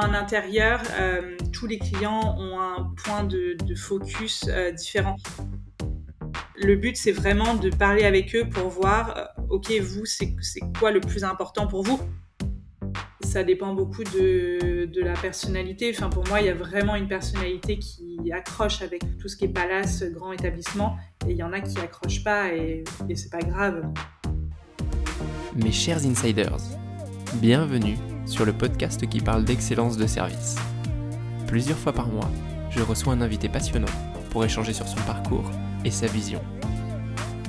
dans un intérieur, euh, tous les clients ont un point de, focus euh, différent. Le but, c'est vraiment de parler avec eux pour voir, OK, vous, c'est quoi le plus important pour vous? Ça dépend beaucoup de, la personnalité. Pour moi, il y a vraiment une personnalité qui accroche avec tout ce qui est palace, grand établissement, et il y en a qui accrochent pas, et, et c'est pas grave. Mes chers insiders, bienvenue sur le podcast qui parle d'excellence de service. Plusieurs fois par mois, je reçois un invité passionnant pour échanger sur son parcours et sa vision.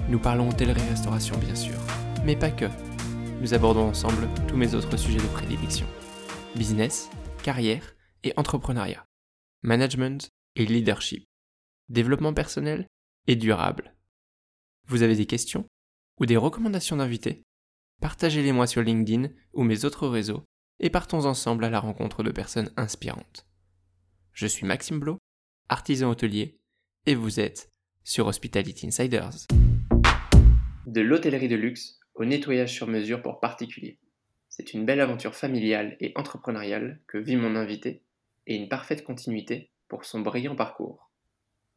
Nous parlons hôtellerie-restauration bien sûr, mais pas que. Nous abordons ensemble tous mes autres sujets de prédilection. Business, carrière et entrepreneuriat. Management et leadership. Développement personnel et durable. Vous avez des questions ou des recommandations d'invités? Partagez-les moi sur LinkedIn ou mes autres réseaux et partons ensemble à la rencontre de personnes inspirantes. Je suis Maxime Blo, artisan hôtelier, et vous êtes sur Hospitality Insiders. De l'hôtellerie de luxe au nettoyage sur mesure pour particuliers. C'est une belle aventure familiale et entrepreneuriale que vit mon invité et une parfaite continuité pour son brillant parcours.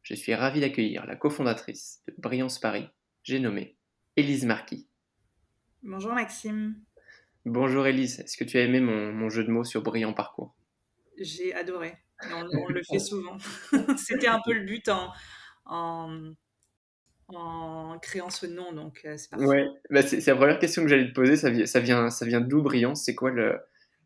Je suis ravi d'accueillir la cofondatrice de Brillance Paris, j'ai nommé Élise Marquis. Bonjour Maxime. Bonjour Elise, est-ce que tu as aimé mon, jeu de mots sur brillant parcours? J'ai adoré, on, le fait souvent. C'était un peu le but en, en, créant ce nom, donc euh, c'est parfait. Ouais, bah, c'est la première question que j'allais te poser, ça, vient, ça vient d'où Brillant? C'est quoi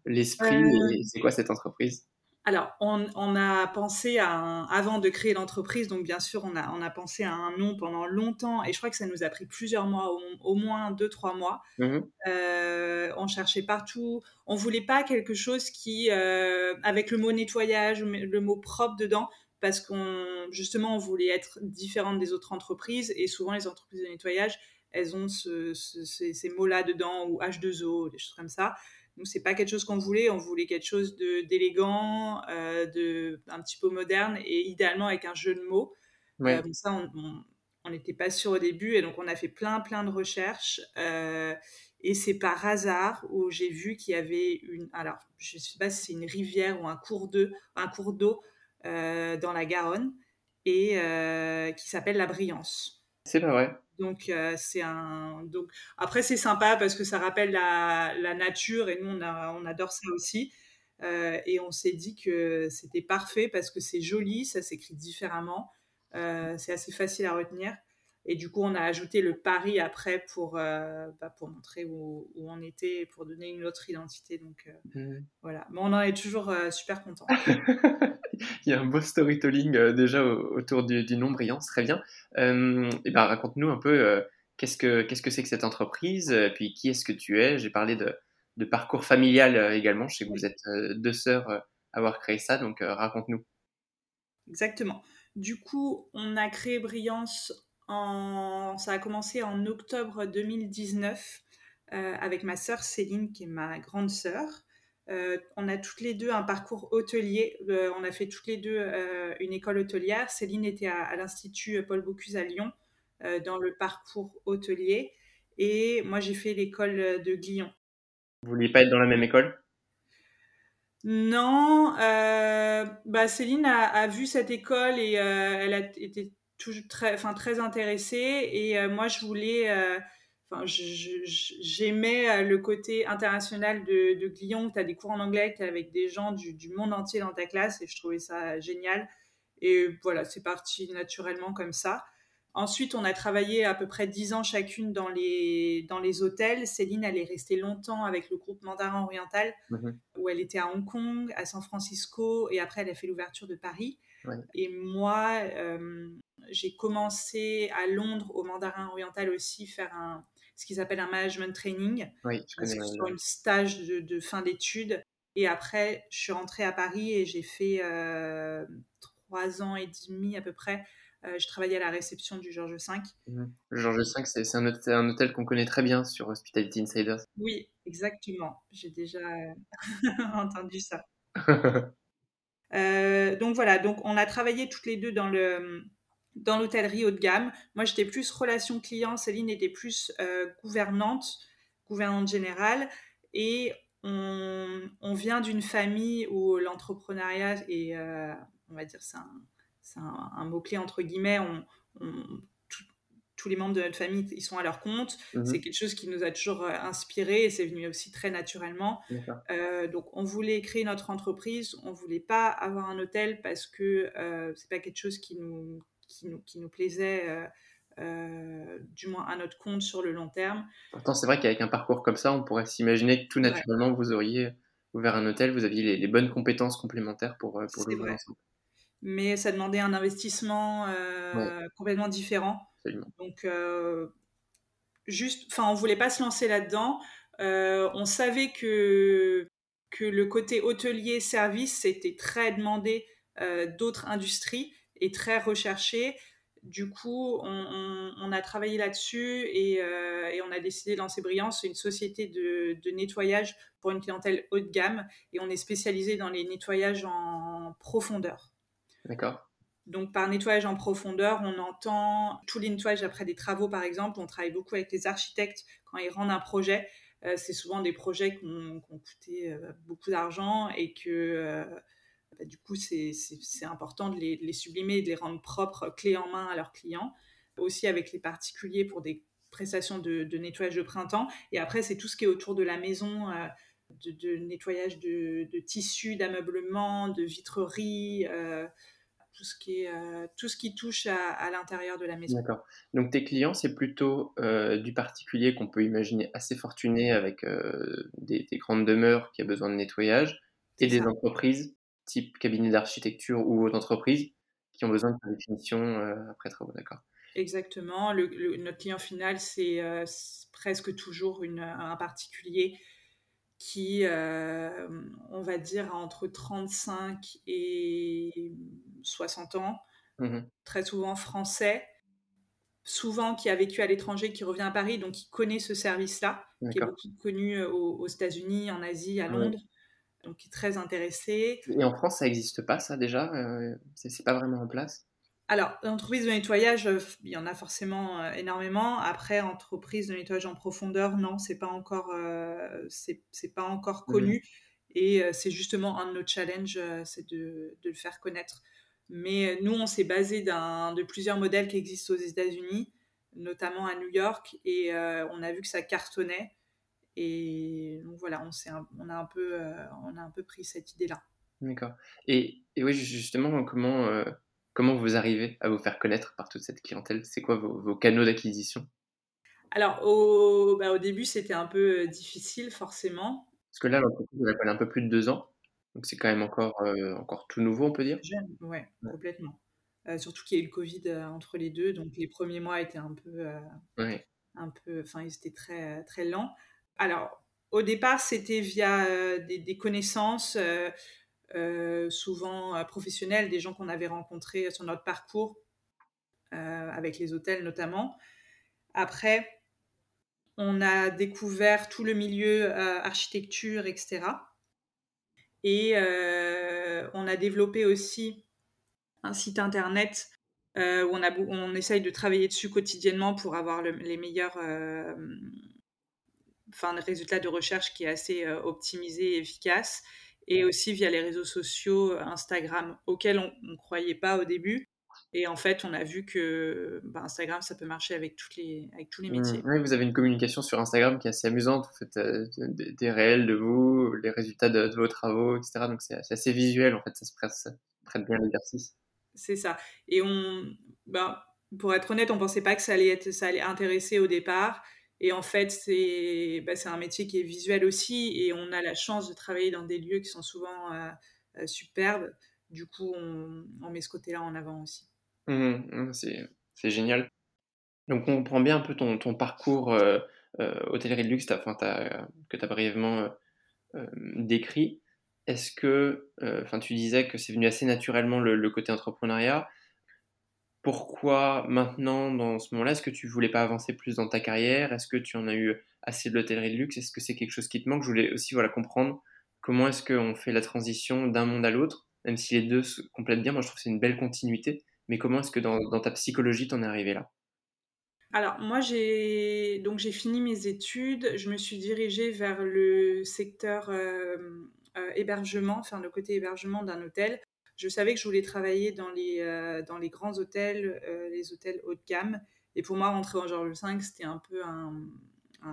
l'esprit euh. et c'est quoi cette entreprise? Alors, on, a pensé à un, avant de créer l'entreprise, donc bien sûr, on a, on a pensé à un nom pendant longtemps, et je crois que ça nous a pris plusieurs mois, au, moins deux, trois mois. Mmh euh, on cherchait partout. On voulait pas quelque chose qui, euh, avec le mot nettoyage, le mot propre dedans, parce qu'on, justement, on voulait être différente des autres entreprises, et souvent les entreprises de nettoyage, elles ont ces, ces mots-là dedans, ou H2O, des choses comme ça. Nous, c'est pas quelque chose qu'on voulait. On voulait quelque chose de d'élégant, euh, de un petit peu moderne et idéalement avec un jeu de mots. Euh, ça, on n'était pas sûr au début et donc on a fait plein plein de recherches. Euh, et c'est par hasard où j'ai vu qu'il y avait une. Alors, je sais pas si c'est une rivière ou un cours d'eau, un cours d'eau dans la Garonne et qui s'appelle la Brillance. C'est pas vrai. Donc euh, c'est un donc après c'est sympa parce que ça rappelle la, la nature et nous on, a, on adore ça aussi. Euh, et on s'est dit que c'était parfait parce que c'est joli, ça s'écrit différemment, euh, c'est assez facile à retenir. Et du coup on a ajouté le Paris après pour bah, pour montrer où, où, on était pour donner une autre identité. Donc mmh. voilà. Mais on en est toujours super content. il y a un beau storytelling euh, déjà autour du, du, nom brillant, très bien. Euh, et ben, raconte-nous un peu euh, qu'est-ce que qu'est-ce que c'est que cette entreprise, puis qui est-ce que tu es? J'ai parlé de, de, parcours familial également. Je sais que vous êtes deux sœurs à avoir créé ça, donc raconte-nous. Exactement. Du coup, on a créé Brillance en... Ça a commencé en octobre 2019 avec ma sœur Céline, qui est ma grande sœur. Euh, on a toutes les deux un parcours hôtelier. Euh, on a fait toutes les deux euh, une école hôtelière. Céline était à, l'Institut Paul Bocuse à Lyon dans le parcours hôtelier. Et moi, j'ai fait l'école de Glion. Vous vouliez pas être dans la même école? Non. Bah, Céline a, vu cette école et elle a été toujours très, très intéressée. Et moi, je voulais j'aimais euh, le côté international de, de Glion, tu as des cours en anglais, tu avec des gens du, monde entier dans ta classe et je trouvais ça génial. Et voilà, c'est parti naturellement comme ça. Ensuite, on a travaillé à peu près dix ans chacune dans les, dans les hôtels. Céline, elle est restée longtemps avec le groupe Mandarin Oriental, mhm. où elle était à Hong Kong, à San Francisco, et après, elle a fait l'ouverture de Paris. Et moi, euh, j'ai commencé à Londres, au Mandarin Oriental aussi, faire un, ce qu'ils appellent un management training. Oui, je connais. C'est un stage de, fin d'études. Et après, je suis rentrée à Paris et j'ai fait euh, trois ans et demi à peu près. Euh, je travaillais à la réception du Georges V. Mmh. Le Georges V, c'est un, un, hôtel qu'on connaît très bien sur Hospitality Insiders. Oui, exactement. J'ai déjà entendu ça. Euh, donc voilà, donc on a travaillé toutes les deux dans le dans l'hôtellerie haut de gamme. Moi, j'étais plus relation client, Céline était plus euh, gouvernante, gouvernante générale. Et on, vient d'une famille où l'entrepreneuriat est, on va dire, c'est un, mot-clé entre guillemets. tous les membres de notre famille, ils sont à leur compte. Mmh c'est quelque chose qui nous a toujours inspiré et c'est venu aussi très naturellement. donc, on voulait créer notre entreprise. On voulait pas avoir un hôtel parce que c'est pas quelque chose qui nous, qui nous, qui nous plaisait euh, du moins à notre compte sur le long terme. Pourtant, c'est vrai qu'avec un parcours comme ça, on pourrait s'imaginer que tout naturellement, vous auriez ouvert un hôtel, vous aviez les, bonnes compétences complémentaires pour, euh, pour l'ouvrir ensemble. Mais ça demandait un investissement euh, complètement différent. Donc, juste, enfin, on voulait pas se lancer là-dedans. on savait que, que le côté hôtelier-service, c'était très demandé d'autres industries et très recherché. Du coup, on, a travaillé là-dessus euh, et, on a décidé de lancer Brillance, une société de, nettoyage pour une clientèle haut de gamme et on est spécialisé dans les nettoyages en profondeur. D'accord. Donc par nettoyage en profondeur, on entend tous les nettoyages après des travaux par exemple. On travaille beaucoup avec les architectes quand ils rendent un projet. Euh, c'est souvent des projets qui ont, coûté euh, beaucoup d'argent et que bah, du coup, c'est important de les, sublimer et de les rendre propres, clés en main à leurs clients. Aussi avec les particuliers pour des prestations de, nettoyage de printemps. Et après, c'est tout ce qui est autour de la maison, euh, de, nettoyage de, tissus, d'ameublement, de vitrerie. Euh, tout ce qui est euh, tout ce qui touche à, l'intérieur de la maison. D'accord. Donc tes clients, c'est plutôt du particulier qu'on peut imaginer assez fortuné avec des, grandes demeures qui a besoin de nettoyage et des entreprises type cabinet d'architecture ou d'entreprise qui ont besoin de définition euh, après travaux, d'accord. Exactement. Le, notre client final, c'est euh, presque toujours une, un particulier qui, euh, on va dire, a entre 35 et 60 ans, mmh très souvent français, souvent qui a vécu à l'étranger, qui revient à Paris, donc qui connaît ce service-là, qui est beaucoup connu aux, États-Unis, en Asie, à Londres donc qui est très intéressé. Et en France, ça n'existe pas, ça déjà euh, C'est pas vraiment en place? Alors, l'entreprise de nettoyage, euh, il y en a forcément euh, énormément. Après, entreprise de nettoyage en profondeur, non, c'est pas encore, c'est pas encore mmh connu. Et c'est justement un de nos challenges, c'est de, de, le faire connaître. Mais nous, on s'est basé de plusieurs modèles qui existent aux États-Unis, notamment à New York, et on a vu que ça cartonnait. Et donc voilà, on, on, a, un peu, euh, on a un peu pris cette idée-là. D'accord. Et, et, oui, justement, comment, euh, comment vous arrivez à vous faire connaître par toute cette clientèle? C'est quoi vos, canaux d'acquisition? Alors, au, bah, au début, c'était un peu euh, difficile, forcément. Parce que là, l'entreprise, elle a un peu plus de deux ans. Donc, c'est quand même encore, encore tout nouveau, on peut dire? Jeune, ouais, complètement. surtout qu'il y a eu le Covid entre les deux. Donc, les premiers mois étaient un peu. Un peu, enfin, ils étaient très, très lents. Alors, au départ, c'était via euh, des, connaissances, euh, euh, souvent professionnelles, des gens qu'on avait rencontrés sur notre parcours, avec les hôtels notamment. Après, on a découvert tout le milieu architecture, etc. Et on a développé aussi un site internet où on, a, essaye de travailler dessus quotidiennement pour avoir les meilleurs enfin, un résultat de recherche qui est assez euh, optimisé et efficace. Et aussi via les réseaux sociaux, euh, Instagram, auxquels on ne croyait pas au début. Et en fait, on a vu que bah, Instagram, ça peut marcher avec, toutes les, avec tous les mmh. métiers. oui, vous avez une communication sur Instagram qui est assez amusante. Vous faites euh, des, réels de vous, les résultats de, vos travaux, etc. Donc c'est assez visuel, en fait, ça se prête, bien l'exercice. C'est ça. Et on, bah, pour être honnête, on ne pensait pas que ça allait, être, ça allait intéresser au départ. Et en fait, bah, c'est un métier qui est visuel aussi et on a la chance de travailler dans des lieux qui sont souvent euh, euh, superbes. Du coup, on, met ce côté-là en avant aussi. Mmh c'est génial. Donc, on prend bien un peu ton, ton parcours euh, hôtellerie de luxe que tu as brièvement décrit. Est-ce que, enfin, tu disais que c'est venu assez naturellement le, le côté entrepreneuriat pourquoi maintenant, dans ce moment-là, est-ce que tu voulais pas avancer plus dans ta carrière? Est-ce que tu en as eu assez de l'hôtellerie de luxe? Est-ce que c'est quelque chose qui te manque? Je voulais aussi voilà, comprendre comment est-ce qu'on fait la transition d'un monde à l'autre, même si les deux se complètent bien. Moi, je trouve que c'est une belle continuité. Mais comment est-ce que dans, ta psychologie, tu en es arrivé là? Alors moi j'ai fini mes études, je me suis dirigée vers le secteur hébergement, enfin le côté hébergement d'un hôtel. Je savais que je voulais travailler dans les, dans les grands hôtels, les hôtels haut de gamme. Et pour moi, rentrer en Georges V, c'était un peu un,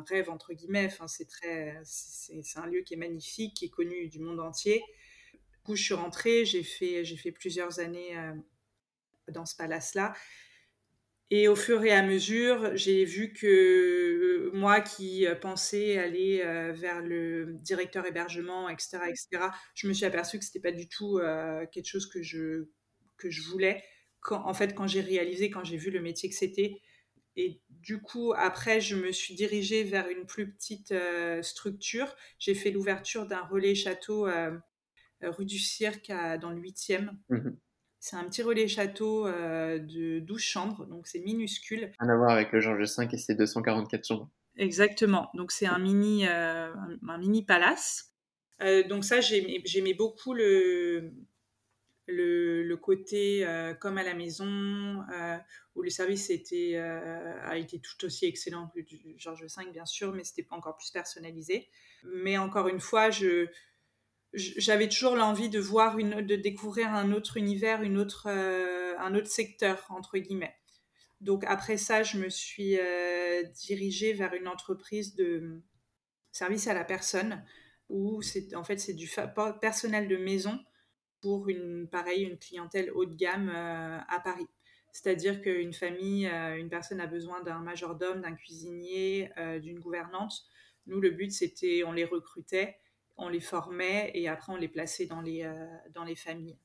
rêve, entre guillemets. C'est, très, c'est, un lieu qui est magnifique, qui est connu du monde entier. Du coup, je suis rentrée, j'ai fait, j'ai fait plusieurs années dans ce palace-là. Et au fur et à mesure, j'ai vu que euh, moi qui euh, pensais aller euh, vers le directeur hébergement, etc., etc., je me suis aperçue que ce n'était pas du tout quelque chose que je, que je voulais. En fait, quand j'ai réalisé, quand j'ai vu le métier que c'était, et du coup, après, je me suis dirigée vers une plus petite structure. J'ai fait l'ouverture d'un relais château rue du Cirque dans le 8e. C'est un petit relais château euh, de 12 chambres, donc c'est minuscule. Rien à voir avec le Georges V et ses 244 chambres. Exactement, donc c'est un mini, euh, un mini palace. Euh, donc ça, j'aimais beaucoup le, le, côté comme à la maison, où le service était, a été tout aussi excellent que du Georges V, bien sûr, mais c'était pas encore plus personnalisé. Mais encore une fois, je j'avais toujours l'envie de voir une, de découvrir un autre univers, une autre, euh, un autre secteur entre guillemets. Donc après ça, je me suis euh, dirigée vers une entreprise de service à la personne où c'est en fait c'est du personnel de maison pour une pareil une clientèle haut de gamme euh, à Paris. C'est-à-dire qu'une famille, une personne a besoin d'un majordome, d'un cuisinier, d'une gouvernante. Nous, le but, c'était, on les recrutait on les formait et après on les plaçait dans les, euh, dans les familles.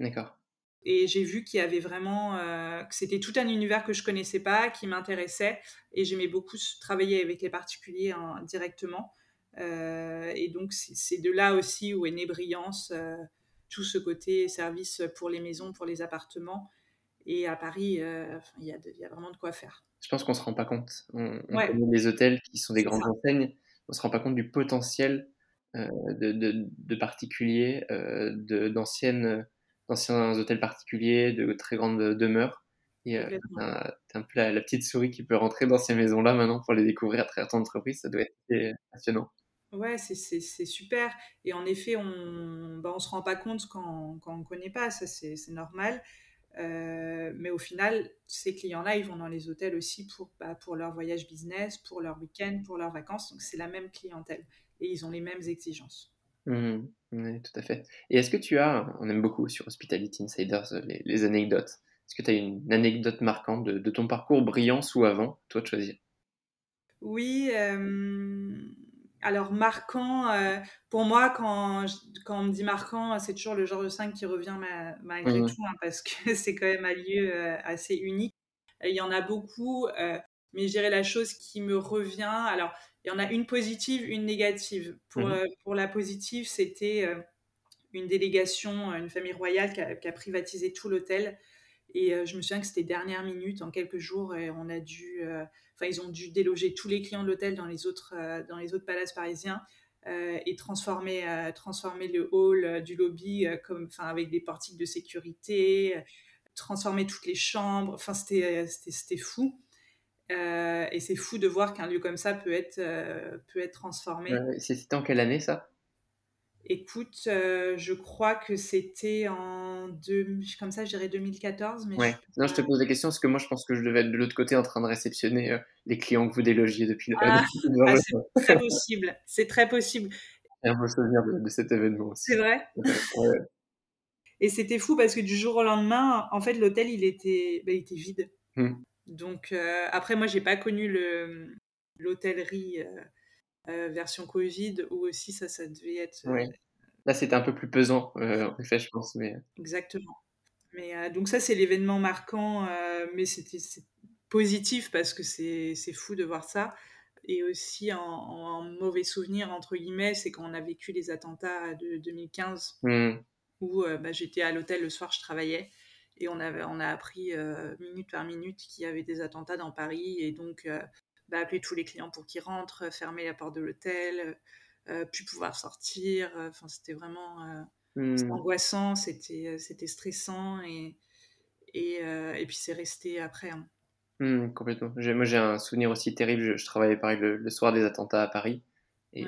D'accord. Et j'ai vu qu'il y avait vraiment, euh, que c'était tout un univers que je connaissais pas, qui m'intéressait, et j'aimais beaucoup travailler avec les particuliers hein, directement. Euh, et donc c'est de là aussi où est née Brillance, tout ce côté service pour les maisons, pour les appartements. Et à Paris, il y, y, a vraiment de quoi faire. Je pense qu'on se rend pas compte. On, on connaît les hôtels qui sont des grandes enseignes, on se rend pas compte du potentiel euh, de, particuliers, euh, d'anciennes d'anciens hôtels particuliers, de très grandes demeures. Et euh, un peu la, petite souris qui peut rentrer dans ces maisons-là maintenant pour les découvrir à travers ton entreprise. Ça doit être passionnant. Ouais, c'est super. Et en effet, on bah, on se rend pas compte quand, quand on ne connaît pas, ça c'est normal. mais au final, ces clients-là, ils vont dans les hôtels aussi pour, bah, pour leur voyage business, pour leur week-end, pour leurs vacances. Donc c'est la même clientèle et ils ont les mêmes exigences. Mmh. oui, tout à fait. Et est-ce que tu as, on aime beaucoup sur Hospitality Insiders euh, les, anecdotes, est-ce que tu as une anecdote marquante de, ton parcours brillant ou avant, toi de choisir? Oui, euh, alors marquant, euh, pour moi, quand, quand on me dit marquant, c'est toujours le genre de 5 qui revient malgré mmh. tout, hein, parce que c'est quand même un lieu assez unique. Il y en a beaucoup, mais je dirais la chose qui me revient, alors il y en a une positive, une négative. Pour, mhm. euh, pour la positive, c'était euh, une délégation, euh, une famille royale qui a, privatisé tout l'hôtel. Et je me souviens que c'était dernière minute, en quelques jours, et on a dû, enfin, ils ont dû déloger tous les clients de l'hôtel dans les autres, dans les autres palaces parisiens. et transformer, transformer le hall du lobby comme, enfin, avec des portiques de sécurité, transformer toutes les chambres. Enfin, c'était, c'était, fou. Euh, et c'est fou de voir qu'un lieu comme ça peut être, euh, peut être transformé. c'était en quelle année ça? Écoute, euh, je crois que c'était en deux, comme ça, je dirais 2014. Mais ouais. je non, je te pose la question parce que moi, je pense que je devais être de l'autre côté en train de réceptionner les clients que vous délogiez depuis le. Ah, ah c'est très possible. C'est très possible. Et un beau souvenir de, cet événement aussi. C'est vrai. Et c'était fou parce que du jour au lendemain, en fait, l'hôtel il était, bah, il était vide. Mmh. Donc euh, après, moi, j'ai pas connu le l'hôtellerie euh, euh, version Covid où aussi ça, ça devait être. Là, c'était un peu plus pesant, en effet, je pense. Mais... Exactement. Mais donc ça, c'est l'événement marquant, mais c'était positif parce que c'est fou de voir ça. Et aussi en, mauvais souvenir, entre guillemets, c'est quand on a vécu les attentats de 2015, mmh. où bah, j'étais à l'hôtel le soir, je travaillais. Et on, avait, on a appris euh, minute par minute qu'il y avait des attentats dans Paris. Et donc, euh, bah, appeler tous les clients pour qu'ils rentrent, fermer la porte de l'hôtel, euh, puis pouvoir sortir. Enfin, c'était vraiment mmh. angoissant, c'était, c'était stressant. Et, et, et puis, c'est resté après. Hein. Mmh, complètement. Moi, j'ai un souvenir aussi terrible. Je, travaillais pareil le, soir des attentats à Paris. Et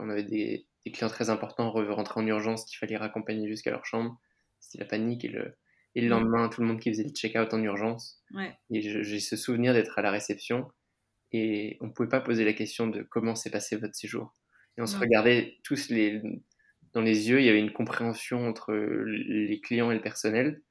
on avait des, clients très importants rentrés en urgence qu'il fallait raccompagner jusqu'à leur chambre. C'était la panique. Et le, et le lendemain, tout le monde qui faisait le check-out en urgence. Et j'ai ce souvenir d'être à la réception. Et on ne pouvait pas poser la question de comment s'est passé votre séjour. Et on se regardait tous les, dans les yeux. Il y avait une compréhension entre les clients et le personnel.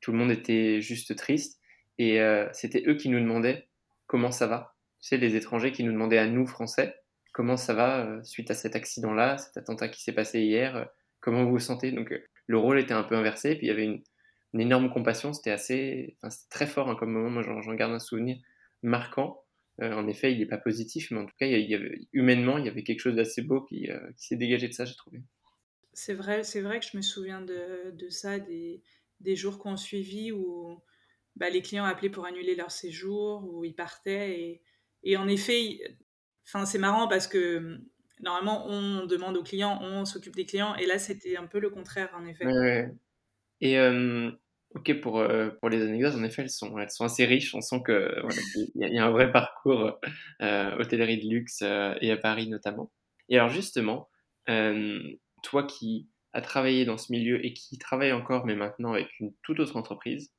Tout le monde était juste triste. Et euh, c'était eux qui nous demandaient comment ça va. Tu sais, les étrangers qui nous demandaient à nous, Français, comment ça va euh, suite à cet accident-là, cet attentat qui s'est passé hier, euh, comment vous vous sentez? Donc le rôle était un peu inversé. Puis il y avait une, une énorme compassion. C'était assez, enfin, c'était très fort hein, comme moment. Moi, j'en garde un souvenir marquant. Euh, en effet, il n'est pas positif, mais en tout cas, il y avait, humainement, il y avait quelque chose d'assez beau qui, euh, qui s'est dégagé de ça, j'ai trouvé. C'est vrai, c'est vrai que je me souviens de, de ça, des, des jours qu'on suivi où bah, les clients appelaient pour annuler leur séjour, où ils partaient. Et, et en effet, enfin, c'est marrant parce que normalement, on demande aux clients, on s'occupe des clients, et là, c'était un peu le contraire, en effet. Ouais, et euh, ok, pour, euh, pour les anecdotes, en effet, elles sont, elles sont assez riches. On sent qu'il voilà, y, y, a un vrai parcours euh, hôtellerie de luxe et à Paris notamment. Et alors justement, toi qui as travaillé dans ce milieu et qui travaille encore, mais maintenant avec une toute autre entreprise,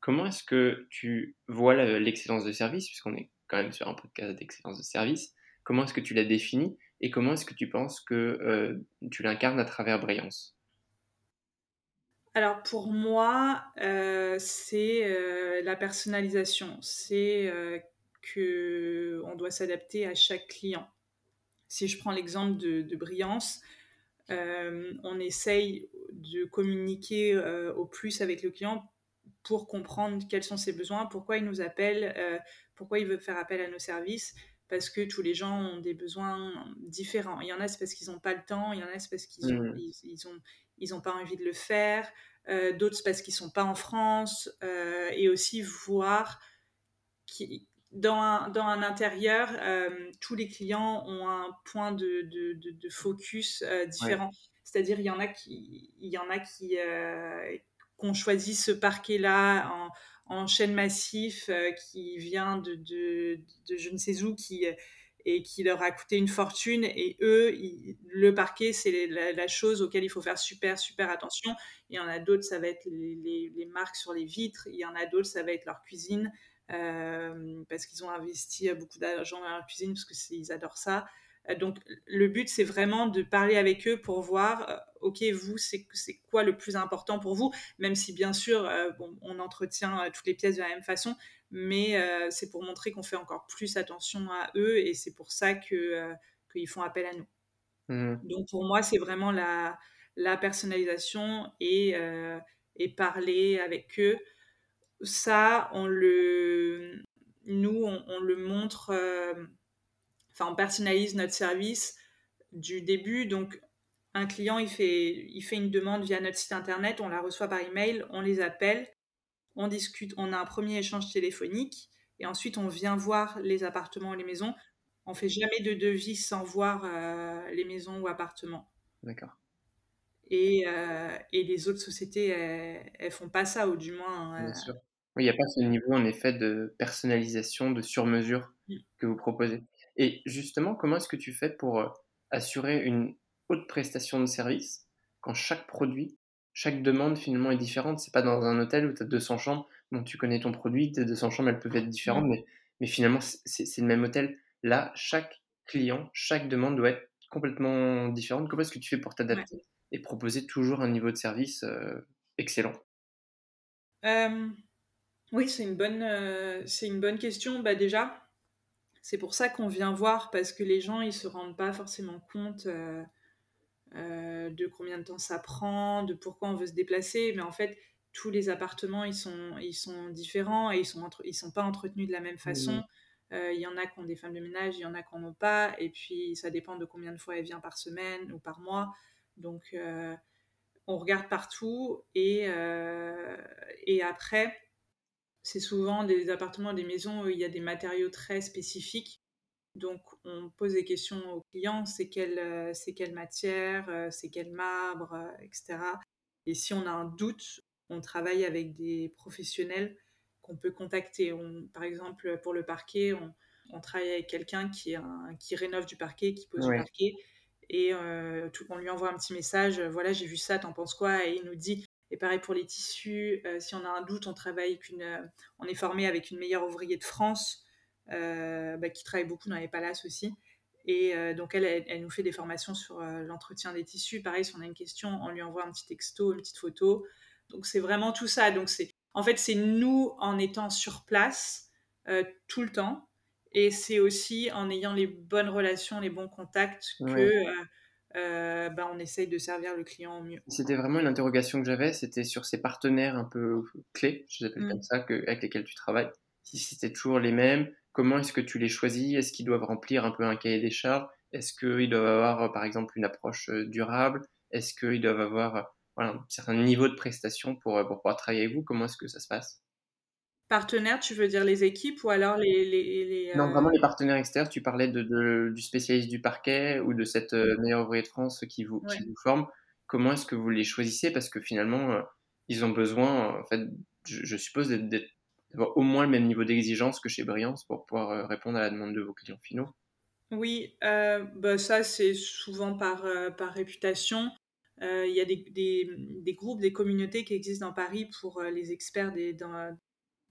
comment est-ce que tu vois l'excellence de service, puisqu'on est quand même sur un podcast d'excellence de service, comment est-ce que tu la définis et comment est-ce que tu penses que tu l'incarnes à travers Brillance? Alors pour moi, euh, c'est euh, la personnalisation. C'est euh, que on doit s'adapter à chaque client. Si je prends l'exemple de, Brillance, on essaye de communiquer au plus avec le client pour comprendre quels sont ses besoins, pourquoi il nous appelle, pourquoi il veut faire appel à nos services, parce que tous les gens ont des besoins différents. Il y en a, c'est parce qu'ils n'ont pas le temps, il y en a, c'est parce qu'ils ont, mmh. ils, ont, ils n'ont pas envie de le faire, euh, d'autres parce qu'ils sont pas en France, euh, et aussi voir qui, dans, un, dans un intérieur, euh, tous les clients ont un point de, de, de, focus différent. C'est-à-dire, il y en a qui, il y en a qui, qu'on choisit ce parquet-là en, en chaîne massif qui vient de, je ne sais où, qui, et qui leur a coûté une fortune. Et eux, le parquet, c'est la, chose auquel il faut faire super, super attention. Il y en a d'autres, ça va être les, marques sur les vitres. Il y en a d'autres, ça va être leur cuisine. Euh, parce qu'ils ont investi beaucoup d'argent dans leur cuisine, parce qu'ils adorent ça. Euh, donc, le but, c'est vraiment de parler avec eux pour voir, euh, OK, vous, c'est quoi le plus important pour vous? Même si, bien sûr, on entretient toutes les pièces de la même façon, mais euh, c'est pour montrer qu'on fait encore plus attention à eux et c'est pour ça euh, qu'ils font appel à nous. Mmh. Donc pour moi, c'est vraiment la, la personnalisation et, euh, et, parler avec eux. Ça, on le, nous, on, le montre, enfin, on personnalise notre service du début. Donc, un client, il fait, il fait une demande via notre site internet, on la reçoit par email, on les appelle on discute, on a un premier échange téléphonique et ensuite on vient voir les appartements et les maisons. On fait jamais de devis sans voir euh, les maisons ou appartements. D'accord. Et, euh, et, les autres sociétés, elles, elles, font pas ça, ou du moins. Euh, Bien sûr. Il n'y a pas ce niveau, en effet, de personnalisation, de sur-mesure mm. que vous proposez. Et justement, comment est-ce que tu fais pour assurer une haute prestation de service quand chaque produit chaque demande finalement est différente. C'est pas dans un hôtel où tu as 200 chambres, bon, tu connais ton produit, tes 200 chambres elles peuvent être différentes, mais, mais finalement c'est le même hôtel. Là, chaque client, chaque demande doit être complètement différente. Comment est-ce que tu fais pour t'adapter et proposer toujours un niveau de service euh, excellent? Oui, c'est une, bonne, euh, c'est une bonne question. Bah, déjà, c'est pour ça qu'on vient voir, parce que les gens, ils se rendent pas forcément compte. Euh, de combien de temps ça prend, de pourquoi on veut se déplacer. Mais en fait, tous les appartements, ils sont, ils sont différents et ils sont, ils sont pas entretenus de la même façon. Euh, il y en a qui ont des femmes de ménage, il y en a qui n'en ont pas. Et puis, ça dépend de combien de fois elle vient par semaine ou par mois. Donc, euh, on regarde partout. Et, et après, c'est souvent des appartements, des maisons où il y a des matériaux très spécifiques. Donc, on pose des questions aux clients, c'est quelle, euh, quelle matière, euh, c'est quel marbre, euh, etc. Et si on a un doute, on travaille avec des professionnels qu'on peut contacter. par exemple, pour le parquet, on, travaille avec quelqu'un qui, qui rénove du parquet, qui pose du parquet. Et on lui envoie un petit message, voilà, j'ai vu ça, t'en penses quoi? Et il nous dit, et pareil pour les tissus, si on a un doute, on travaille avec une, on est formé avec une meilleure ouvrier de France bah, qui travaille beaucoup dans les palaces aussi. Et donc, elle, elle, nous fait des formations sur l'entretien des tissus. Pareil, si on a une question, on lui envoie un petit texto, une petite photo. Donc, c'est vraiment tout ça. Donc, c'est, en fait, c'est nous en étant sur place tout le temps. Et c'est aussi en ayant les bonnes relations, les bons contacts que bah, on essaye de servir le client au mieux. C'était vraiment une interrogation que j'avais. C'était sur ces partenaires un peu clés, je les appelle mmh. comme ça, que, avec lesquels tu travailles. Si c'était toujours les mêmes, Comment est-ce que tu les choisis? Est-ce qu'ils doivent remplir un peu un cahier des charges? Est-ce qu'ils doivent avoir, par exemple, une approche euh, durable? Est-ce qu'ils doivent avoir euh, un certain niveau de prestation pour, euh, pour pouvoir travailler avec vous? Comment est-ce que ça se passe? Partenaires, tu veux dire les équipes ou alors les... les, Non, vraiment les partenaires externes. Tu parlais de, du spécialiste du parquet ou de cette meilleure ouvrier de France qui vous, qui vous forme. Comment est-ce que vous les choisissez? Parce que finalement, ils ont besoin, en fait, je, je suppose, d'être d'avoir au moins le même niveau d'exigence que chez Briance pour pouvoir euh, répondre à la demande de vos clients finaux Oui, euh, bah ça c'est souvent par, euh, par réputation. Il y a des, des, des, groupes, des communautés qui existent dans Paris pour les experts des, dans,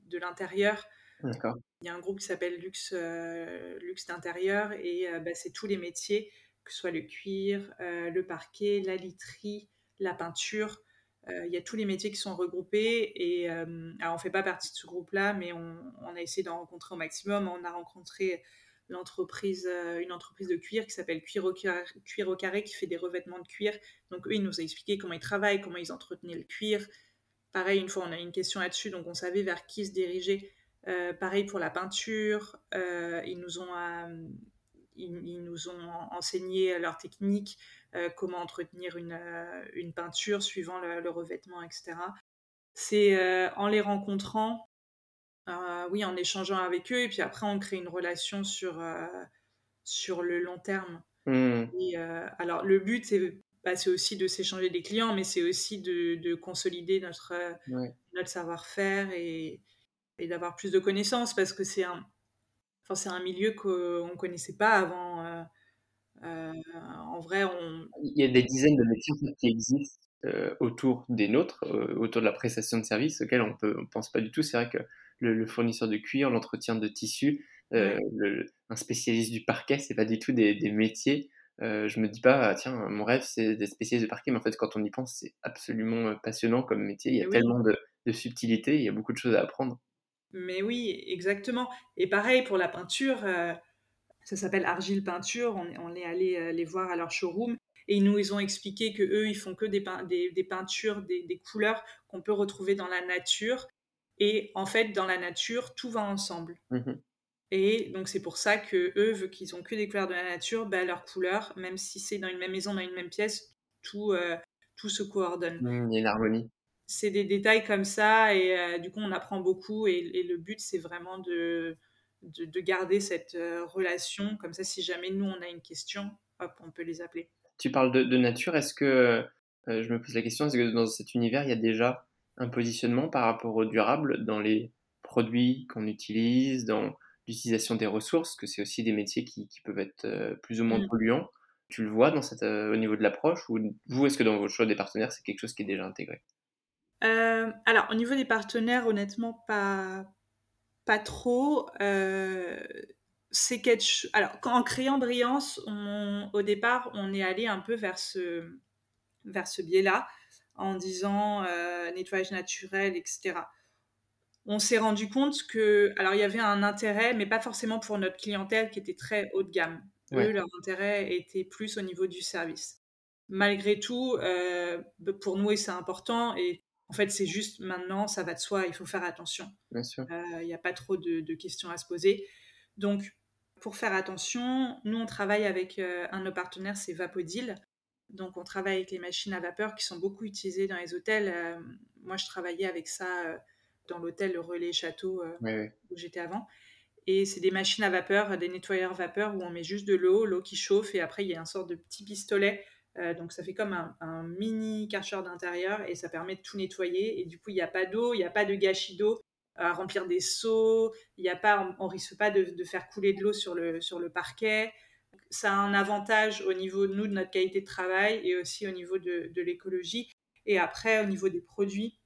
de l'intérieur. D'accord. Il y a un groupe qui s'appelle Luxe, Luxe d'intérieur et bah, c'est tous les métiers, que ce soit le cuir, le parquet, la literie, la peinture. Euh, il y a tous les métiers qui sont regroupés et euh, alors on fait pas partie de ce groupe-là, mais on, a essayé d'en rencontrer au maximum. On a rencontré l'entreprise, euh, une entreprise de cuir qui s'appelle cuir au, cuir au carré qui fait des revêtements de cuir. Donc eux, ils nous ont expliqué comment ils travaillent, comment ils entretenaient le cuir. Pareil, une fois, on a eu une question là-dessus, donc on savait vers qui se diriger. pareil pour la peinture, ils nous ont ils, nous ont enseigné leur technique, euh, comment entretenir une, euh, une, peinture suivant le, revêtement, etc. C'est euh, en les rencontrant, oui, en échangeant avec eux, et puis après on crée une relation sur, sur le long terme. Mmh. Et, alors le but, c'est bah, aussi de s'échanger des clients, mais c'est aussi de, de, consolider notre, notre savoir-faire et, et d'avoir plus de connaissances, parce que c'est un, enfin, c'est un milieu qu'on ne connaissait pas avant. Euh, en vrai, on... Il y a des dizaines de métiers qui existent euh, autour des nôtres, euh, autour de la prestation de services, auxquels on ne pense pas du tout. C'est vrai que le, fournisseur de cuir, l'entretien de tissu, un spécialiste du parquet, c'est pas du tout des, métiers. je me dis pas, ah, tiens, mon rêve, c'est d'être spécialiste de parquet, mais en fait, quand on y pense, c'est absolument passionnant comme métier. Il y a tellement de, de subtilité, il y a beaucoup de choses à apprendre. Mais oui, exactement. Et pareil pour la peinture, ça s'appelle Argile Peinture. On, est allé euh, les voir à leur showroom et ils nous ont expliqué que eux, ils font que des, des, peintures, des, couleurs qu'on peut retrouver dans la nature. Et en fait, dans la nature, tout va ensemble. Mmh et donc c'est pour ça que eux, vu qu'ils ont que des couleurs de la nature, bah, leurs couleurs, même si c'est dans une même maison, dans une même pièce, tout, euh, tout se coordonne. Mmh, il y a une harmonie. C'est des détails comme ça et euh, du coup on apprend beaucoup et le but c'est vraiment de, de, garder cette euh, relation. Comme ça, si jamais nous, on a une question, hop, on peut les appeler. Tu parles de, nature. Est-ce que, euh, je me pose la question, est-ce que dans cet univers, il y a déjà un positionnement par rapport au durable dans les produits qu'on utilise, dans l'utilisation des ressources, que c'est aussi des métiers qui, peuvent être plus ou moins mmh. polluants. Tu le vois dans cette, au niveau de l'approche ou vous, est-ce que dans vos choix des partenaires, c'est quelque chose qui est déjà intégré? Alors, au niveau des partenaires, honnêtement, pas, pas trop. Euh, c'est Alors, en créant Brillance, au départ, on est allé un peu vers ce, vers ce biais-là, en disant euh, nettoyage naturel, etc. On s'est rendu compte que, alors il y avait un intérêt, mais pas forcément pour notre clientèle qui était très haut de gamme. Eux, leur intérêt était plus au niveau du service. Malgré tout, euh, pour nous, c'est important, et en fait, c'est juste maintenant, ça va de soi, il faut faire attention. Bien sûr. Il n'y a pas trop de, questions à se poser. Donc, pour faire attention, nous, on travaille avec euh, un de nos partenaires, c'est Vapodil. Donc, on travaille avec les machines à vapeur qui sont beaucoup utilisées dans les hôtels. Euh, moi, je travaillais avec ça euh, dans l'hôtel Relais Château où j'étais avant. Et c'est des machines à vapeur, des nettoyeurs vapeur où on met juste de l'eau, l'eau qui chauffe, et après, il y a un sort de petit pistolet euh, donc ça fait comme un, mini karcher d'intérieur et ça permet de tout nettoyer. Et du coup, il n'y a pas d'eau, il n'y a pas de gâchis d'eau. à remplir des seaux. Il y a pas, on, ne risque pas de, de, faire couler de l'eau sur le, sur le parquet. Ça a un avantage au niveau de nous, de notre qualité de travail et aussi au niveau de, de l'écologie. Et après, au niveau des produits,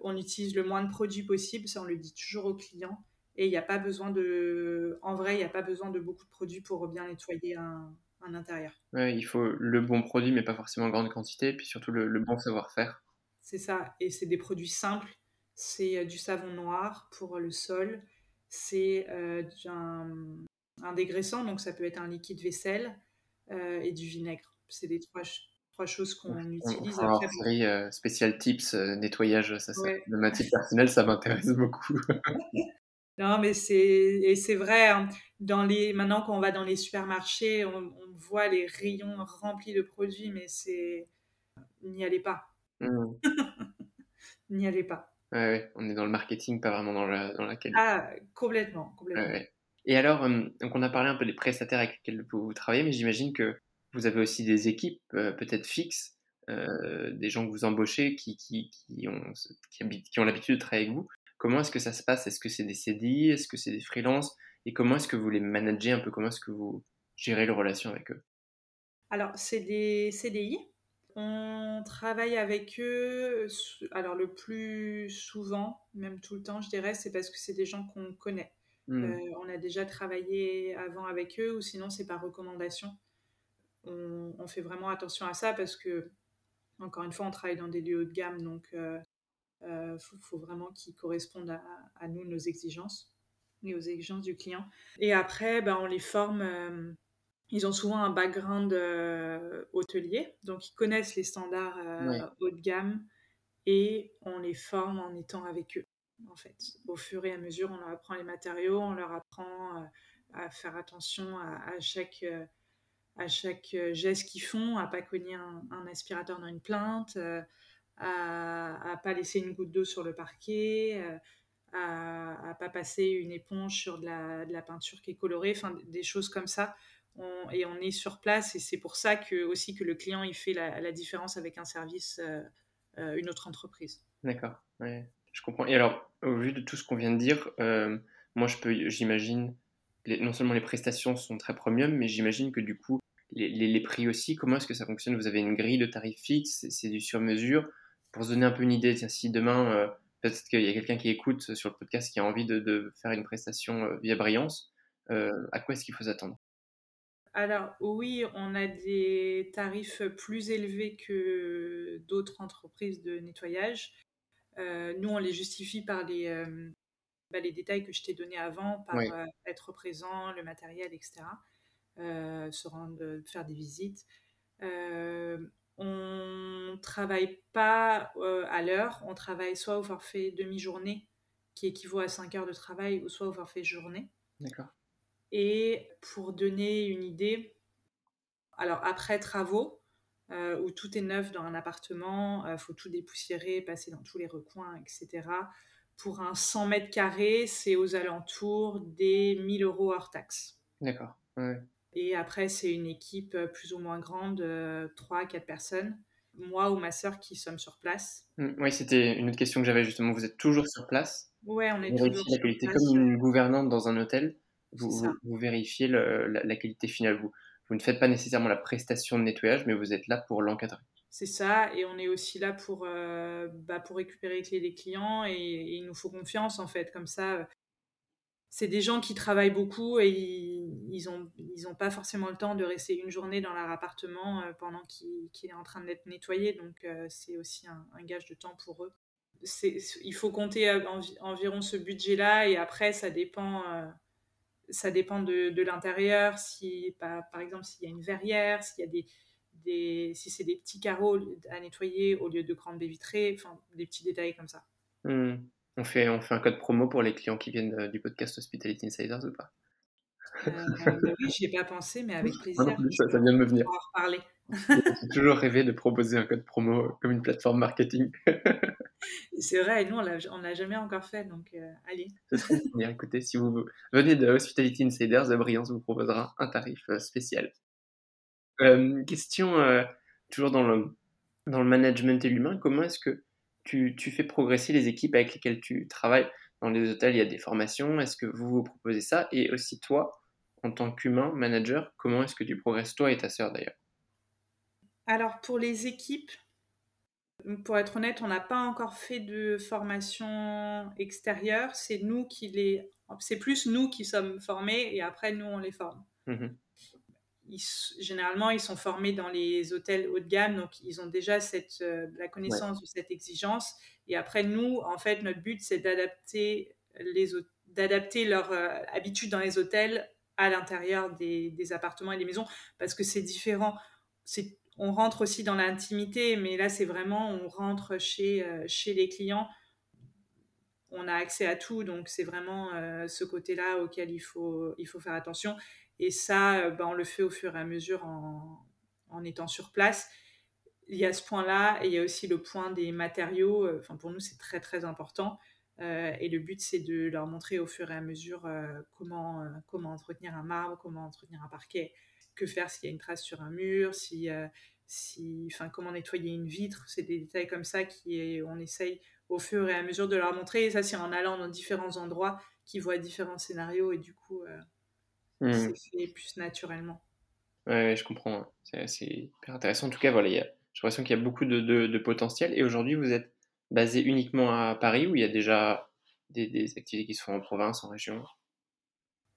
on utilise le moins de produits possible, ça on le dit toujours aux clients. Et il n'y a pas besoin de, en vrai, il n'y a pas besoin de beaucoup de produits pour bien nettoyer un, un intérieur. Ouais, il faut le bon produit, mais pas forcément en grande quantité, et puis surtout le, le bon savoir-faire. C'est ça, et c'est des produits simples. C'est euh, du savon noir pour le sol, c'est euh, un, un, dégraissant, donc ça peut être un liquide vaisselle euh, et du vinaigre. C'est les trois, trois choses qu'on utilise. On après, série euh, spécial tips nettoyage, ça, ça ouais. de ma personnel, ça m'intéresse beaucoup. non, mais c'est et c'est vrai. Hein, dans les maintenant quand on va dans les supermarchés, on, on voit les rayons remplis de produits, mais c'est n'y allez pas. Mmh. n'y allez pas. Ouais, ouais, on est dans le marketing, pas vraiment dans la, dans la qualité. Ah, complètement, complètement. Ouais, Et alors, donc on a parlé un peu des prestataires avec lesquels vous travaillez, mais j'imagine que vous avez aussi des équipes euh, peut-être fixes, euh, des gens que vous embauchez qui, qui, qui ont, qui, qui ont l'habitude de travailler avec vous. Comment est-ce que ça se passe? Est-ce que c'est des CDI Est-ce que c'est des freelances? Et comment est-ce que vous les managez un peu? Comment est-ce que vous gérez les relations avec eux? Alors, c'est des CDI. On travaille avec eux, alors le plus souvent, même tout le temps, je dirais, c'est parce que c'est des gens qu'on connaît. Mmh. Euh, on a déjà travaillé avant avec eux ou sinon c'est par recommandation on, on, fait vraiment attention à ça parce que, encore une fois, on travaille dans des lieux haut de gamme, donc euh, euh, faut, faut, vraiment qu'ils correspondent à, à, nous, nos exigences et aux exigences du client. Et après, ben, on les forme. Euh, ils ont souvent un background euh, hôtelier, donc ils connaissent les standards euh, ouais. haut de gamme et on les forme en étant avec eux. En fait, au fur et à mesure, on leur apprend les matériaux, on leur apprend euh, à faire attention à, à chaque à chaque geste qu'ils font, à pas cogner un, un, aspirateur dans une plainte, à, à pas laisser une goutte d'eau sur le parquet, euh, à, à pas passer une éponge sur de la, peinture qui est colorée, enfin des choses comme ça. Et on est sur place et c'est pour ça que aussi que le client il fait la, différence avec un service, euh, une autre entreprise. D'accord, je comprends. Et alors, au vu de tout ce qu'on vient de dire, euh, moi je peux, j'imagine, non seulement les prestations sont très premium, mais j'imagine que du coup, les, les, les prix aussi, comment est-ce que ça fonctionne? Vous avez une grille de tarifs fixe, c'est du sur-mesure? Pour se donner un peu une idée, tiens, si demain, euh, peut-être qu'il y a quelqu'un qui écoute sur le podcast qui a envie de, de faire une prestation euh, via Brillance, euh, à quoi est-ce qu'il faut s'attendre? Alors oui, on a des tarifs plus élevés que d'autres entreprises de nettoyage. Euh, nous, on les justifie par les, euh, bah, les détails que je t'ai donnés avant, par euh, être présent, le matériel, etc. Se rendre, faire des visites. On travaille pas euh, à l'heure, on travaille soit au forfait demi-journée, qui équivaut à 5 heures de travail, ou soit au forfait journée. D'accord. Et pour donner une idée, alors après travaux, euh, où tout est neuf dans un appartement, il euh, faut tout dépoussiérer, passer dans tous les recoins, etc. Pour un 100 mètres carrés, c'est aux alentours des 1000 euros hors taxes. D'accord. Ouais. Et après, c'est une équipe euh, plus ou moins grande, euh, 3-4 personnes. Moi ou ma sœur qui sommes sur place. Mmh, oui, c'était une autre question que j'avais justement. Vous êtes toujours sur place? Oui, on est vous toujours sur la qualité place. Comme une gouvernante dans un hôtel, vous, vous, vous, vérifiez le, la, la, qualité finale. Vous, vous ne faites pas nécessairement la prestation de nettoyage, mais vous êtes là pour l'encadrer. C'est ça, et on est aussi là pour, euh, bah, pour récupérer les clés des clients, et, et, il nous faut confiance en fait. Comme ça, c'est des gens qui travaillent beaucoup et ils n'ont ils pas forcément le temps de rester une journée dans leur appartement euh, pendant qu'il qu est en train d'être nettoyé. Donc, euh, c'est aussi un, gage de temps pour eux. il faut compter env environ ce budget-là et après, ça dépend, euh, ça dépend de, l'intérieur. Si, par, exemple, s'il y a une verrière, s'il y a des, si c'est des petits carreaux à nettoyer au lieu de grandes baies vitrées, enfin, des petits détails comme ça. Mmh. On fait, on fait un code promo pour les clients qui viennent de, du podcast Hospitality Insiders ou pas euh, bah Oui, j'y ai pas pensé, mais avec plaisir. ça, ça, vient de me venir. En reparler. J'ai toujours rêvé de proposer un code promo comme une plateforme marketing. C'est vrai, et nous, on ne l'a jamais encore fait, donc euh, allez. Ce serait bien. Écoutez, si vous venez de Hospitality Insiders, Brillance vous proposera un tarif euh, spécial. Euh, question, euh, toujours dans le, dans le management et l'humain, comment est-ce que tu, tu, fais progresser les équipes avec lesquelles tu travailles. dans les hôtels, il y a des formations. Est-ce que vous vous proposez ça? Et aussi toi, en tant qu'humain, manager, comment est-ce que tu progresses, toi et ta sœur d'ailleurs? Alors pour les équipes, pour être honnête, on n'a pas encore fait de formation extérieure. C'est nous qui les, c'est plus nous qui sommes formés et après nous on les forme. Mmh généralement, ils sont formés dans les hôtels haut de gamme, donc ils ont déjà cette, euh, la connaissance de cette exigence. Et après, nous, en fait, notre but, c'est d'adapter, les, d'adapter leur euh, habitude dans les hôtels à l'intérieur des, des, appartements et des maisons, parce que c'est différent. C'est, on rentre aussi dans l'intimité, mais là, c'est vraiment, on rentre chez, euh, chez les clients. On a accès à tout, donc c'est vraiment ce côté-là auquel il faut, il faut faire attention. Et ça, ben, on le fait au fur et à mesure en, étant sur place il y a ce point-là et il y a aussi le point des matériaux. Enfin, pour nous, c'est très très important. Euh, et le but, c'est de leur montrer au fur et à mesure euh, comment, euh, comment entretenir un marbre, comment entretenir un parquet, que faire s'il y a une trace sur un mur, si, si, enfin, comment nettoyer une vitre. C'est des détails comme ça qu'on essaye au fur et à mesure de leur montrer. Et ça, c'est en allant dans différents endroits qui voient différents scénarios et du coup, mmh. c'est fait plus naturellement. Ouais, je comprends. C'est hyper intéressant. En tout cas, voilà, j'ai l'impression qu'il y a beaucoup de, de, potentiel. Et aujourd'hui, vous êtes basé uniquement à Paris ou il y a déjà des, des activités qui se font en province, en région?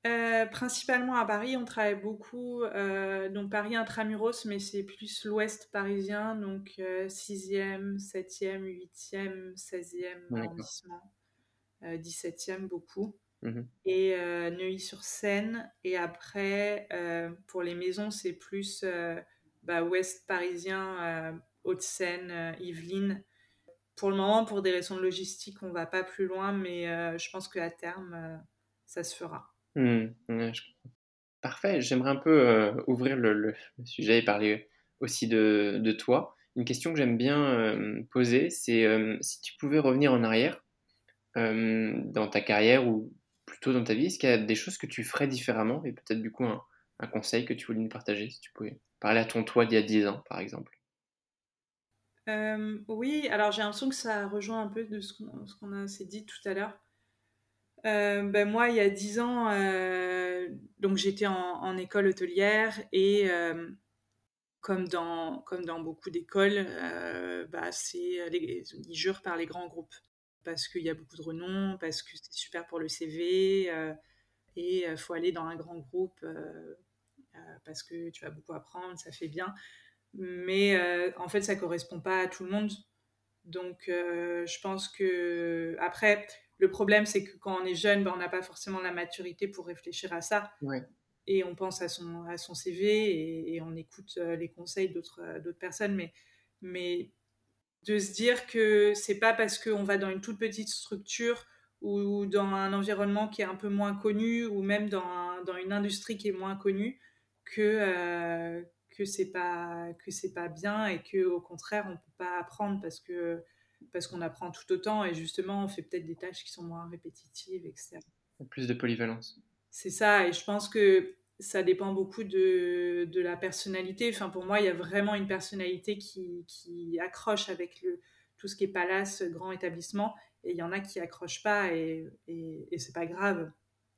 Euh, principalement à Paris, on travaille beaucoup, euh, donc Paris intramuros, mais c'est plus l'ouest parisien, donc 6e, 7e, 8e, 16e arrondissement, 17e euh, beaucoup, mmh et Neuilly-sur-Seine. Et après, pour les maisons, c'est plus bah, ouest parisien, euh, Haute-Seine, euh, Yvelines. Pour le moment, pour des raisons de logistique, on va pas plus loin, mais euh, je pense qu'à terme, ça se fera. Mmh, Parfait. J'aimerais un peu ouvrir le, sujet et parler aussi de, de toi. Une question que j'aime bien poser, c'est si tu pouvais revenir en arrière dans ta carrière ou plutôt dans ta vie, est-ce qu'il y a des choses que tu ferais différemment et peut-être du coup un, conseil que tu voulais nous partager si tu pouvais Parler à ton toi d'il y a 10 ans, par exemple? Euh, oui, alors j'ai l'impression que ça rejoint un peu de ce qu'on s'est dit tout à l'heure. Euh, ben moi, il y a 10 ans, euh, donc j'étais en, école hôtelière et comme, dans, comme dans beaucoup d'écoles, bah, ils jurent par les grands groupes parce qu'il y a beaucoup de renom, parce que c'est super pour le CV et il faut aller dans un grand groupe euh, parce que tu vas beaucoup apprendre, ça fait bien. Mais euh, en fait, ça correspond pas à tout le monde. Donc, euh, je pense que après, le problème, c'est que quand on est jeune, ben, on n'a pas forcément la maturité pour réfléchir à ça. Et on pense à son, à son CV et, on écoute les conseils d'autres personnes. Mais, mais de se dire que c'est pas parce qu'on va dans une toute petite structure ou dans un environnement qui est un peu moins connu ou même dans, dans une industrie qui est moins connue que euh, que c'est pas que c'est pas bien et que au contraire on peut pas apprendre parce que parce qu'on apprend tout autant et justement on fait peut-être des tâches qui sont moins répétitives etc. Plus de polyvalence. C'est ça et je pense que ça dépend beaucoup de, de, la personnalité. Enfin, pour moi, il y a vraiment une personnalité qui, qui accroche avec le, tout ce qui est palace, grand établissement, et il y en a qui accrochent pas, et, et, et c'est pas grave.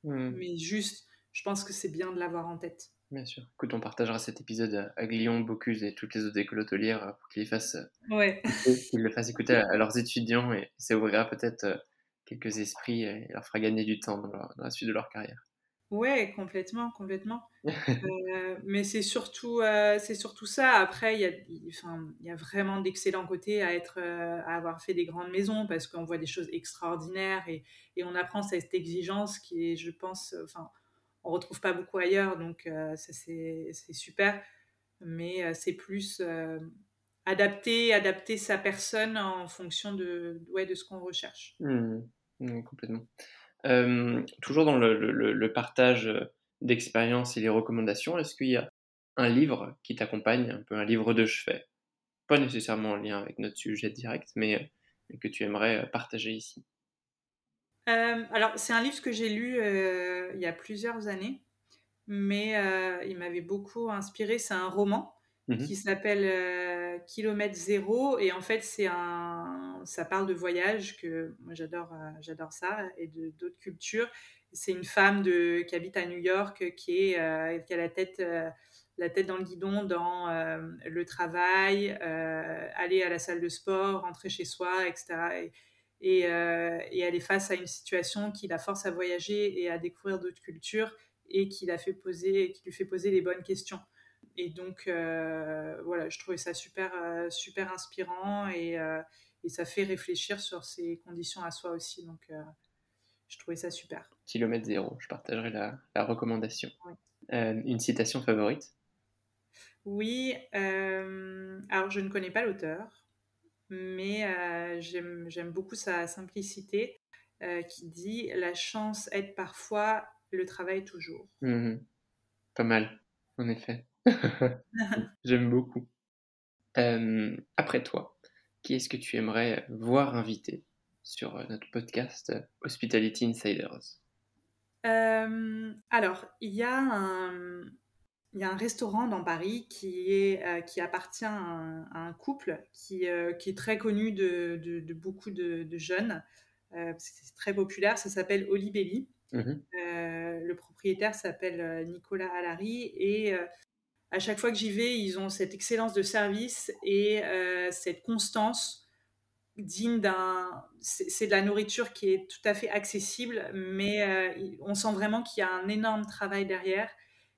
Mmh. Mais juste, je pense que c'est bien de l'avoir en tête. Bien sûr. Écoute, on partagera cet épisode à Glion, Bocuse et toutes les autres écoles hôtelières pour qu'ils fassent, ouais. qu'ils le fassent écouter à, leurs étudiants et ça ouvrira peut-être euh, quelques esprits et leur fera gagner du temps dans, la suite de leur carrière. Ouais, complètement, complètement. Euh, mais c'est surtout, euh, c'est surtout ça. Après, il y a, enfin, il y a vraiment d'excellents côtés à être, à avoir fait des grandes maisons parce qu'on voit des choses extraordinaires et, et on apprend cette exigence qui est, je pense, enfin on retrouve pas beaucoup ailleurs, donc euh, ça c'est super. Mais euh, c'est plus euh, adapter, adapter sa personne en fonction de, ouais, de ce qu'on recherche. Mmh. Mmh, complètement. Toujours dans le, partage d'expériences et les recommandations, est-ce qu'il y a un livre qui t'accompagne, un peu un livre de chevet? Pas nécessairement en lien avec notre sujet direct, mais que tu aimerais partager ici. Euh, alors, c'est un livre que j'ai lu euh, il y a plusieurs années, mais euh, il m'avait beaucoup inspiré. C'est un roman mmh qui s'appelle Kilomètre Zéro. Et en fait, c'est un, ça parle de voyage, que moi j'adore, j'adore ça, et de, d'autres cultures. C'est une femme de, qui habite à New York, qui, est, qui a la tête la tête dans le guidon dans le travail, aller à la salle de sport, rentrer chez soi, etc. Et, et, elle est face à une situation qui la force à voyager et à découvrir d'autres cultures et qui, la fait poser, qui lui fait poser les bonnes questions. Et donc, voilà, je trouvais ça super, super inspirant et, et, ça fait réfléchir sur ses conditions à soi aussi. Donc, je trouvais ça super. Kilomètre zéro, je partagerai la, la recommandation. une citation favorite? Oui, euh, alors je ne connais pas l'auteur, mais euh, j'aime beaucoup sa simplicité euh, qui dit La chance aide parfois, le travail toujours. Mmh pas mal, en effet. j'aime beaucoup. après toi, qui est-ce que tu aimerais voir invité sur notre podcast Hospitality Insiders? Alors, il y a un il y a un restaurant dans Paris qui, est, euh, qui appartient à un, couple qui, euh, qui, est très connu de, de, beaucoup de, jeunes. Euh, c'est très populaire, ça s'appelle Olibelli. Mmh le propriétaire s'appelle Nicolas Allary et à chaque fois que j'y vais, ils ont cette excellence de service et cette constance digne d'un. C'est de la nourriture qui est tout à fait accessible, mais on sent vraiment qu'il y a un énorme travail derrière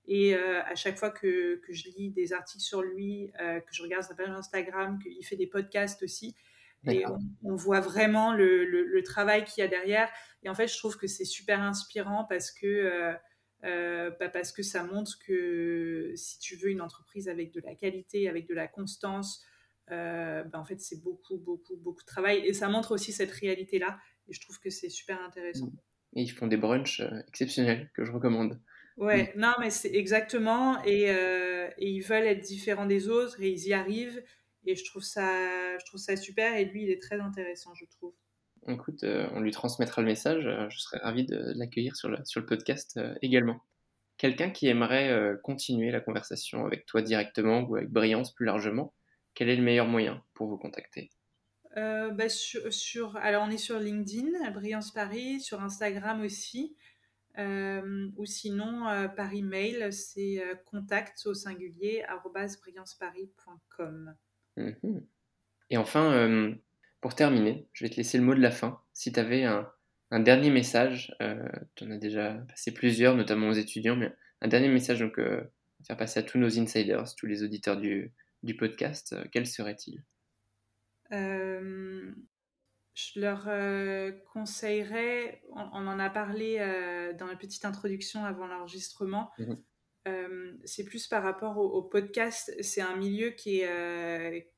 et euh, à chaque fois que, que, je lis des articles sur lui, euh, que je regarde sa page Instagram, qu'il fait des podcasts aussi, et on, voit vraiment le, le, travail qu'il y a derrière. Et en fait, je trouve que c'est super inspirant parce que, euh, bah parce que ça montre que si tu veux une entreprise avec de la qualité, avec de la constance, bah en fait, c'est beaucoup, beaucoup, beaucoup de travail. Et ça montre aussi cette réalité-là. Et je trouve que c'est super intéressant. Et ils font des brunchs exceptionnels que je recommande. Ouais, non, mais c'est exactement. Et, euh, et, ils veulent être différents des autres et ils y arrivent. Et je trouve ça, je trouve ça super. Et lui, il est très intéressant, je trouve. Écoute, euh, on lui transmettra le message. Euh, je serais ravi de l'accueillir sur le, sur le podcast également. Quelqu'un qui aimerait continuer la conversation avec toi directement ou avec Brillance plus largement, quel est le meilleur moyen pour vous contacter? Bah, sur, sur, alors, on est sur LinkedIn, Brillance Paris, sur Instagram aussi. Euh, ou sinon, euh, par email, c'est euh, contact au singulier brillanceparis.com. Mhm. Et enfin, pour terminer, je vais te laisser le mot de la fin. Si tu avais un, dernier message, tu en as déjà passé plusieurs, notamment aux étudiants, mais un dernier message donc, à faire passer à tous nos insiders, tous les auditeurs du, du podcast, quel serait-il? Je leur euh, conseillerais, on, en a parlé euh, dans la petite introduction avant l'enregistrement, mhm. euh, c'est plus par rapport au, podcast. C'est un milieu qui, est,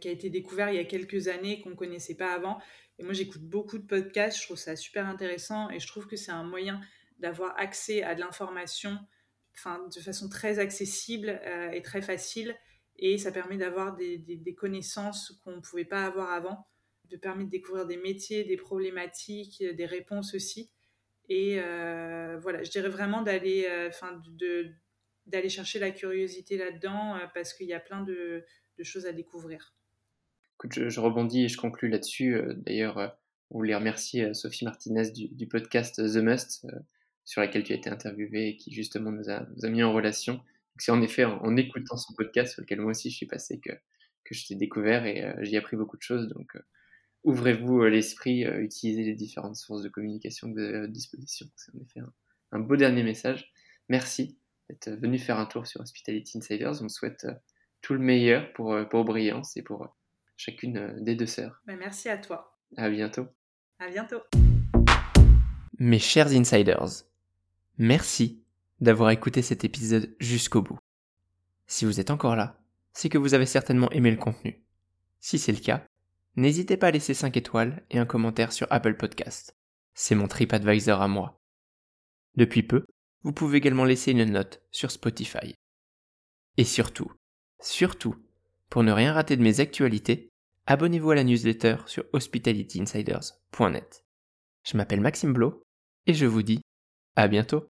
qui a été découvert il y a quelques années, qu'on ne connaissait pas avant. Et moi, j'écoute beaucoup de podcasts, je trouve ça super intéressant et je trouve que c'est un moyen d'avoir accès à de l'information de façon très accessible et très facile. Et ça permet d'avoir des, des connaissances qu'on ne pouvait pas avoir avant de permis de découvrir des métiers, des problématiques, des réponses aussi. Et euh, voilà, je dirais vraiment d'aller, euh, enfin, de, d'aller chercher la curiosité là-dedans euh, parce qu'il y a plein de, de, choses à découvrir. Écoute, je, rebondis et je conclus là-dessus. D'ailleurs, on voulait remercier Sophie Martinez du, podcast The Must, sur laquelle tu as été interviewée et qui justement nous a, mis en relation. C'est en effet en, écoutant son podcast sur lequel moi aussi je suis passé que, je t'ai découvert et j'y ai appris beaucoup de choses. Donc, ouvrez-vous euh, l'esprit, euh, utilisez les différentes sources de communication que vous avez à votre disposition. C'est en effet un, beau dernier message. Merci d'être venu faire un tour sur Hospitality Insiders. On souhaite euh, tout le meilleur pour, pour Brillance et pour chacune des deux sœurs. Ben, merci à toi. À bientôt. À bientôt. Mes chers insiders, merci d'avoir écouté cet épisode jusqu'au bout. Si vous êtes encore là, c'est que vous avez certainement aimé le contenu. Si c'est le cas, n'hésitez pas à laisser 5 étoiles et un commentaire sur Apple Podcast. C'est mon TripAdvisor à moi. Depuis peu, vous pouvez également laisser une note sur Spotify. Et surtout, surtout, pour ne rien rater de mes actualités, abonnez-vous à la newsletter sur hospitalityinsiders.net. Je m'appelle Maxime Blo et je vous dis à bientôt.